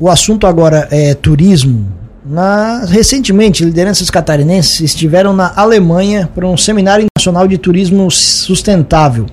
O assunto agora é turismo. Na, recentemente, lideranças catarinenses estiveram na Alemanha para um seminário nacional de turismo sustentável.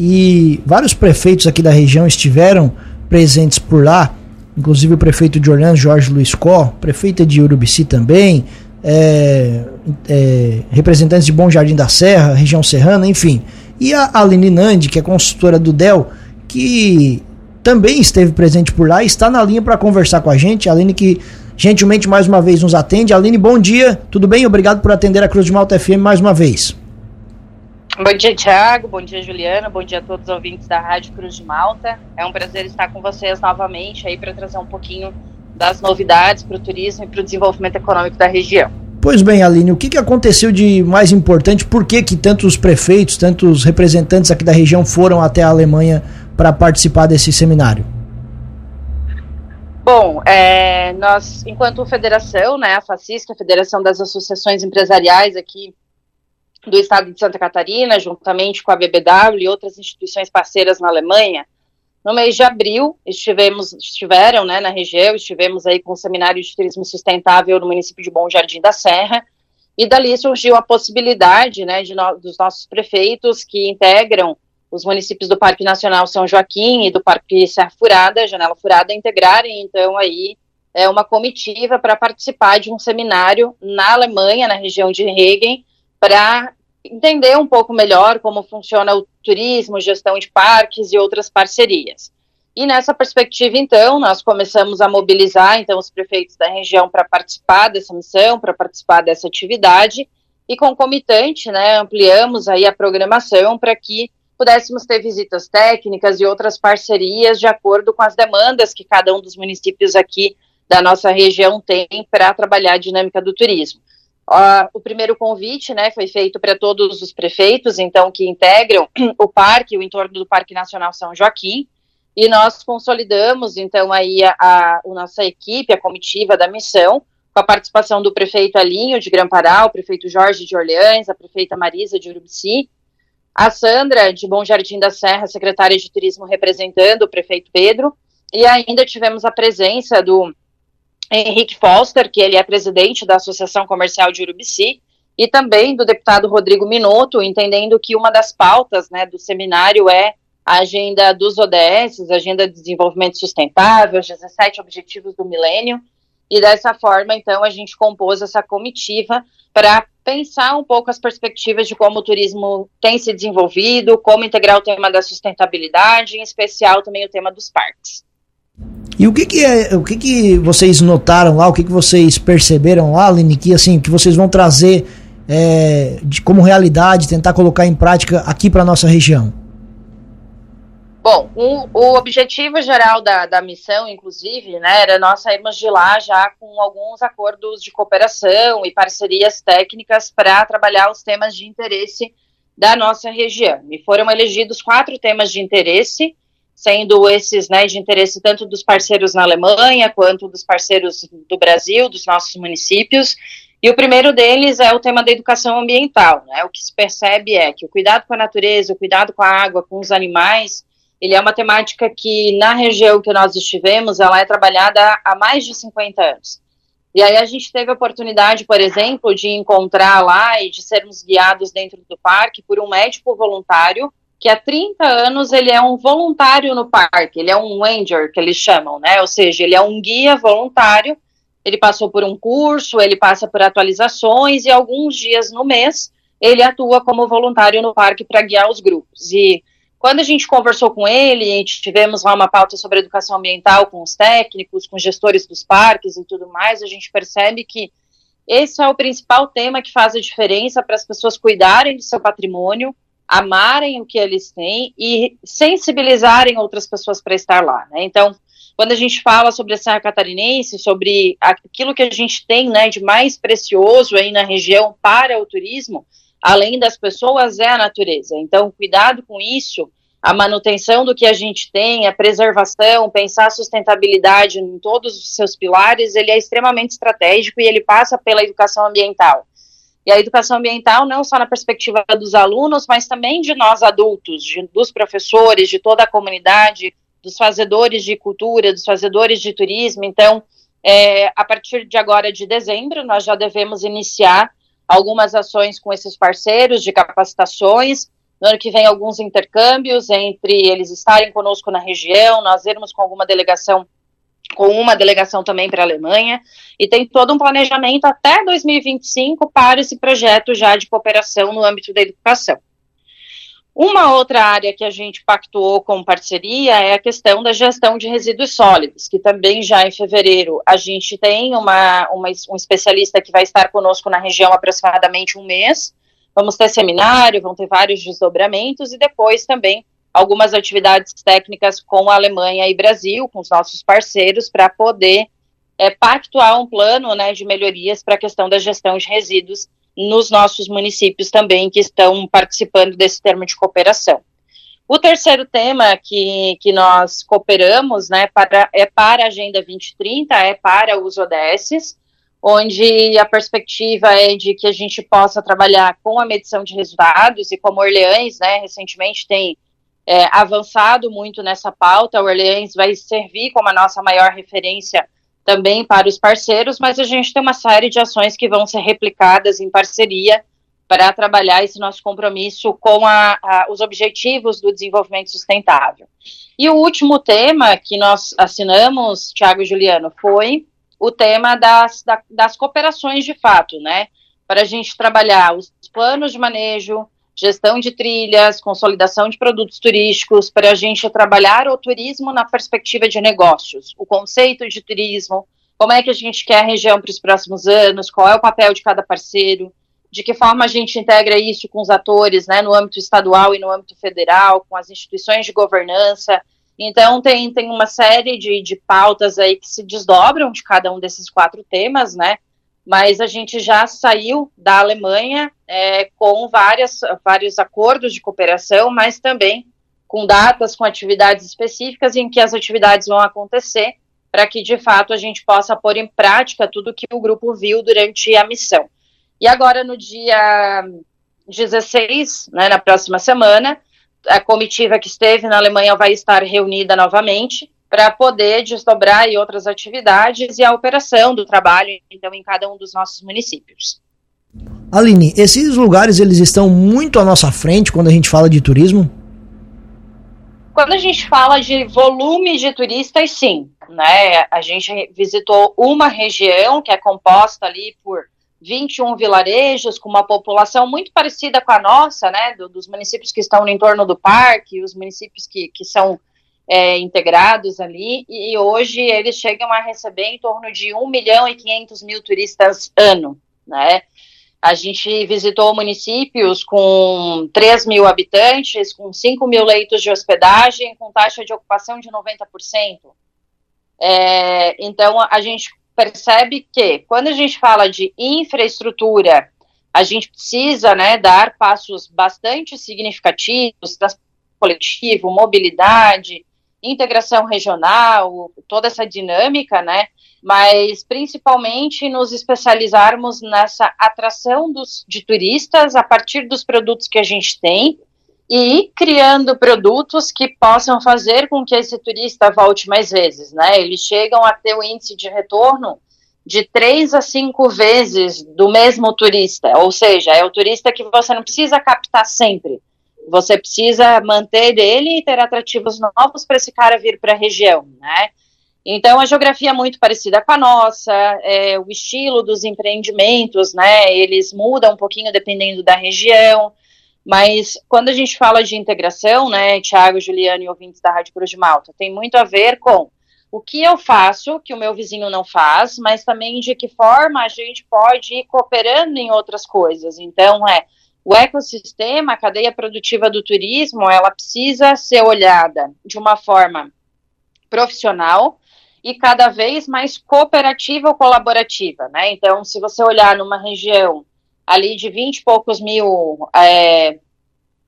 E vários prefeitos aqui da região estiveram presentes por lá, inclusive o prefeito de Orlando, Jorge Luiz Có, prefeita de Urubici também, é, é, representantes de Bom Jardim da Serra, região serrana, enfim. E a Aline Nandi, que é consultora do DEL, que também esteve presente por lá e está na linha para conversar com a gente. Aline que gentilmente mais uma vez nos atende. Aline, bom dia, tudo bem? Obrigado por atender a Cruz de Malta FM mais uma vez. Bom dia, Tiago. Bom dia, Juliana. Bom dia a todos os ouvintes da Rádio Cruz de Malta. É um prazer estar com vocês novamente aí para trazer um pouquinho das novidades para o turismo e para o desenvolvimento econômico da região. Pois bem, Aline, o que, que aconteceu de mais importante? Por que, que tantos prefeitos, tantos representantes aqui da região foram até a Alemanha para participar desse seminário? Bom, é, nós, enquanto federação, né, a FACISC, a Federação das Associações Empresariais aqui do Estado de Santa Catarina, juntamente com a BBW e outras instituições parceiras na Alemanha, no mês de abril, estivemos, estiveram né, na região, estivemos aí com o Seminário de Turismo Sustentável no município de Bom Jardim da Serra, e dali surgiu a possibilidade né, de no, dos nossos prefeitos que integram os municípios do Parque Nacional São Joaquim e do Parque Serra Furada, Janela Furada, integrarem, então, aí é, uma comitiva para participar de um seminário na Alemanha, na região de Regen, para entender um pouco melhor como funciona o turismo, gestão de parques e outras parcerias. E nessa perspectiva, então, nós começamos a mobilizar então os prefeitos da região para participar dessa missão, para participar dessa atividade, e concomitante, né, ampliamos aí a programação para que pudéssemos ter visitas técnicas e outras parcerias de acordo com as demandas que cada um dos municípios aqui da nossa região tem para trabalhar a dinâmica do turismo. Uh, o primeiro convite, né, foi feito para todos os prefeitos, então, que integram o parque, o entorno do Parque Nacional São Joaquim, e nós consolidamos, então, aí a, a, a nossa equipe, a comitiva da missão, com a participação do prefeito Alinho de Gramparal, o prefeito Jorge de Orleans, a prefeita Marisa de Urubici, a Sandra, de Bom Jardim da Serra, secretária de Turismo, representando o prefeito Pedro, e ainda tivemos a presença do Henrique Foster, que ele é presidente da Associação Comercial de Urubici, e também do deputado Rodrigo Minotto, entendendo que uma das pautas né, do seminário é a agenda dos ODS, Agenda de Desenvolvimento Sustentável, os 17 Objetivos do Milênio, e dessa forma, então, a gente compôs essa comitiva para pensar um pouco as perspectivas de como o turismo tem se desenvolvido, como integrar o tema da sustentabilidade, em especial também o tema dos parques. E o que que é, o que que vocês notaram lá, o que que vocês perceberam lá, Aline, que assim, que vocês vão trazer é, de, como realidade, tentar colocar em prática aqui para nossa região? Bom, um, o objetivo geral da, da missão, inclusive, né, era nós sairmos de lá já com alguns acordos de cooperação e parcerias técnicas para trabalhar os temas de interesse da nossa região. E foram elegidos quatro temas de interesse, sendo esses né, de interesse tanto dos parceiros na Alemanha quanto dos parceiros do Brasil, dos nossos municípios. E o primeiro deles é o tema da educação ambiental. Né? O que se percebe é que o cuidado com a natureza, o cuidado com a água, com os animais, ele é uma temática que, na região que nós estivemos, ela é trabalhada há mais de 50 anos. E aí a gente teve a oportunidade, por exemplo, de encontrar lá e de sermos guiados dentro do parque por um médico voluntário, que há 30 anos ele é um voluntário no parque, ele é um ranger, que eles chamam, né? Ou seja, ele é um guia voluntário, ele passou por um curso, ele passa por atualizações e alguns dias no mês ele atua como voluntário no parque para guiar os grupos. E quando a gente conversou com ele, a gente tivemos lá uma pauta sobre educação ambiental com os técnicos, com gestores dos parques e tudo mais, a gente percebe que esse é o principal tema que faz a diferença para as pessoas cuidarem do seu patrimônio, amarem o que eles têm e sensibilizarem outras pessoas para estar lá. Né? Então, quando a gente fala sobre a Serra Catarinense, sobre aquilo que a gente tem né, de mais precioso aí na região para o turismo, além das pessoas, é a natureza. Então, cuidado com isso, a manutenção do que a gente tem, a preservação, pensar a sustentabilidade em todos os seus pilares, ele é extremamente estratégico e ele passa pela educação ambiental. E a educação ambiental não só na perspectiva dos alunos, mas também de nós adultos, de, dos professores, de toda a comunidade, dos fazedores de cultura, dos fazedores de turismo. Então, é, a partir de agora, de dezembro, nós já devemos iniciar algumas ações com esses parceiros de capacitações. No ano que vem, alguns intercâmbios entre eles estarem conosco na região, nós irmos com alguma delegação com uma delegação também para a Alemanha, e tem todo um planejamento até 2025 para esse projeto já de cooperação no âmbito da educação. Uma outra área que a gente pactuou com parceria é a questão da gestão de resíduos sólidos, que também já em fevereiro a gente tem uma, uma, um especialista que vai estar conosco na região aproximadamente um mês. Vamos ter seminário, vão ter vários desdobramentos e depois também algumas atividades técnicas com a Alemanha e Brasil, com os nossos parceiros, para poder é, pactuar um plano né, de melhorias para a questão da gestão de resíduos nos nossos municípios também que estão participando desse termo de cooperação. O terceiro tema que, que nós cooperamos né, para, é para a Agenda 2030, é para os ODSs, onde a perspectiva é de que a gente possa trabalhar com a medição de resultados, e como Orleans, né, recentemente tem é, avançado muito nessa pauta. O Orleans vai servir como a nossa maior referência também para os parceiros, mas a gente tem uma série de ações que vão ser replicadas em parceria para trabalhar esse nosso compromisso com a, a, os objetivos do desenvolvimento sustentável. E o último tema que nós assinamos, Tiago e Juliano, foi o tema das, da, das cooperações de fato, né? Para a gente trabalhar os planos de manejo, gestão de trilhas, consolidação de produtos turísticos, para a gente trabalhar o turismo na perspectiva de negócios, o conceito de turismo, como é que a gente quer a região para os próximos anos, qual é o papel de cada parceiro, de que forma a gente integra isso com os atores, né, no âmbito estadual e no âmbito federal, com as instituições de governança. Então, tem, tem uma série de, de pautas aí que se desdobram de cada um desses quatro temas, né, mas a gente já saiu da Alemanha é, com várias, vários acordos de cooperação, mas também com datas, com atividades específicas em que as atividades vão acontecer, para que de fato a gente possa pôr em prática tudo que o grupo viu durante a missão. E agora, no dia 16, né, na próxima semana, a comitiva que esteve na Alemanha vai estar reunida novamente para poder desdobrar aí outras atividades e a operação do trabalho, então, em cada um dos nossos municípios. Aline, esses lugares eles estão muito à nossa frente quando a gente fala de turismo? Quando a gente fala de volume de turistas, sim, né? A gente visitou uma região que é composta ali por 21 vilarejos com uma população muito parecida com a nossa, né? Do, dos municípios que estão no entorno do parque, os municípios que, que são é, integrados ali, e hoje eles chegam a receber em torno de 1 milhão e 500 mil turistas ano, né? A gente visitou municípios com 3 mil habitantes, com 5 mil leitos de hospedagem, com taxa de ocupação de 90%. É, então, a gente percebe que, quando a gente fala de infraestrutura, a gente precisa né, dar passos bastante significativos, transporte coletivo, mobilidade, integração regional, toda essa dinâmica, né? Mas principalmente nos especializarmos nessa atração dos, de turistas a partir dos produtos que a gente tem e criando produtos que possam fazer com que esse turista volte mais vezes, né? Eles chegam a ter o índice de retorno de três a cinco vezes do mesmo turista, ou seja, é o turista que você não precisa captar sempre, você precisa manter ele e ter atrativos novos para esse cara vir para a região, né? Então, a geografia é muito parecida com a nossa, é, o estilo dos empreendimentos, né? Eles mudam um pouquinho dependendo da região, mas quando a gente fala de integração, né, Tiago, Juliano e ouvintes da Rádio Cruz de Malta, tem muito a ver com o que eu faço que o meu vizinho não faz, mas também de que forma a gente pode ir cooperando em outras coisas. Então, é o ecossistema, a cadeia produtiva do turismo, ela precisa ser olhada de uma forma profissional e cada vez mais cooperativa ou colaborativa, né? Então, se você olhar numa região ali de 20 e poucos mil é,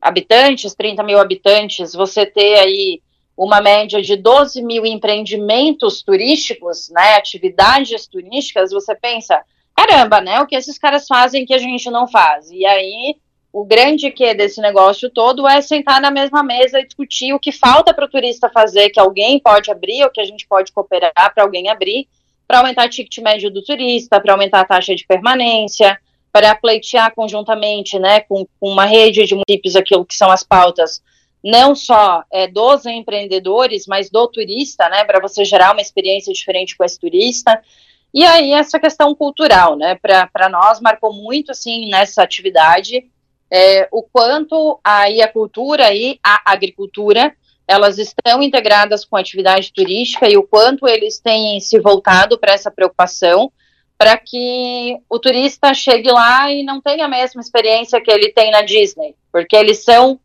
habitantes, 30 mil habitantes, você ter aí uma média de 12 mil empreendimentos turísticos, né, atividades turísticas, você pensa, caramba, né, o que esses caras fazem que a gente não faz? E aí o grande que desse negócio todo é sentar na mesma mesa e discutir o que falta para o turista fazer, que alguém pode abrir, ou que a gente pode cooperar para alguém abrir, para aumentar o ticket médio do turista, para aumentar a taxa de permanência, para pleitear conjuntamente, né, com, com, uma rede de municípios aquilo que são as pautas, não só é, dos empreendedores, mas do turista, né, para você gerar uma experiência diferente com esse turista. E aí essa questão cultural, né, para nós marcou muito, assim, nessa atividade, é, o quanto aí a cultura e a agricultura elas estão integradas com a atividade turística e o quanto eles têm se voltado para essa preocupação para que o turista chegue lá e não tenha a mesma experiência que ele tem na Disney, porque eles são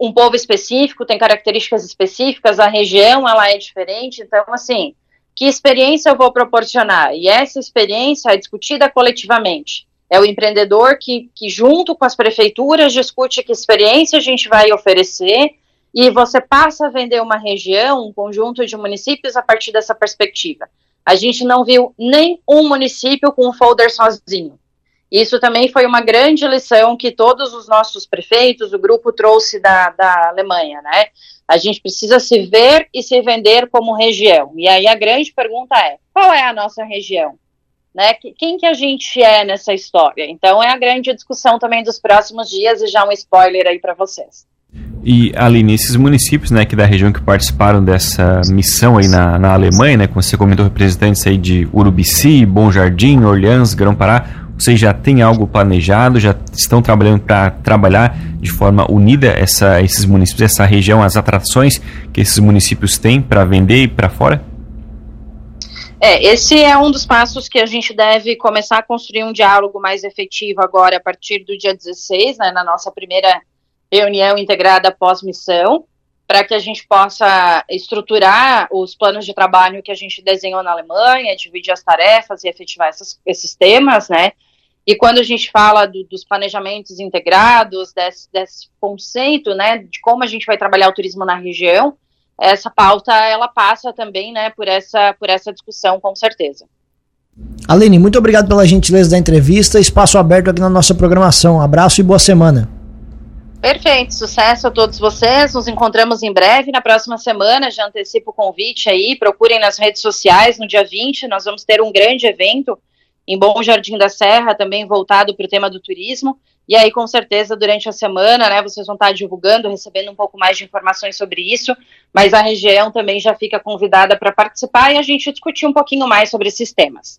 um povo específico, tem características específicas, a região ela é diferente, então assim, que experiência eu vou proporcionar? E essa experiência é discutida coletivamente. É o empreendedor que, que junto com as prefeituras discute que experiência a gente vai oferecer e você passa a vender uma região, um conjunto de municípios a partir dessa perspectiva. A gente não viu nem um município com um folder sozinho. Isso também foi uma grande lição que todos os nossos prefeitos, o grupo trouxe da, da Alemanha, né? A gente precisa se ver e se vender como região. E aí a grande pergunta é: qual é a nossa região? Né? Quem que a gente é nessa história? Então é a grande discussão também dos próximos dias e já um spoiler aí para vocês. E, Aline, esses municípios né, aqui da região que participaram dessa missão aí na, na Alemanha, né, como você comentou, representantes aí de Urubici, Bom Jardim, Orleans, Grão-Pará, vocês já têm algo planejado, já estão trabalhando para trabalhar de forma unida essa, esses municípios, essa região, as atrações que esses municípios têm para vender e para fora? É, esse é um dos passos que a gente deve começar a construir um diálogo mais efetivo agora, a partir do dia 16, né, na nossa primeira reunião integrada pós-missão, para que a gente possa estruturar os planos de trabalho que a gente desenhou na Alemanha, dividir as tarefas e efetivar essas, esses temas, né? E quando a gente fala do, dos planejamentos integrados, desse, desse conceito, né, de como a gente vai trabalhar o turismo na região, essa pauta ela passa também, né, por essa por essa discussão, com certeza. Aline, muito obrigado pela gentileza da entrevista. Espaço aberto aqui na nossa programação. Abraço e boa semana. Perfeito, sucesso a todos vocês. Nos encontramos em breve na próxima semana. Já antecipo o convite aí. Procurem nas redes sociais. No dia 20, nós vamos ter um grande evento em Bom Jardim da Serra, também voltado para o tema do turismo. E aí, com certeza, durante a semana, né, vocês vão estar divulgando, recebendo um pouco mais de informações sobre isso. Mas a região também já fica convidada para participar e a gente discutir um pouquinho mais sobre esses temas.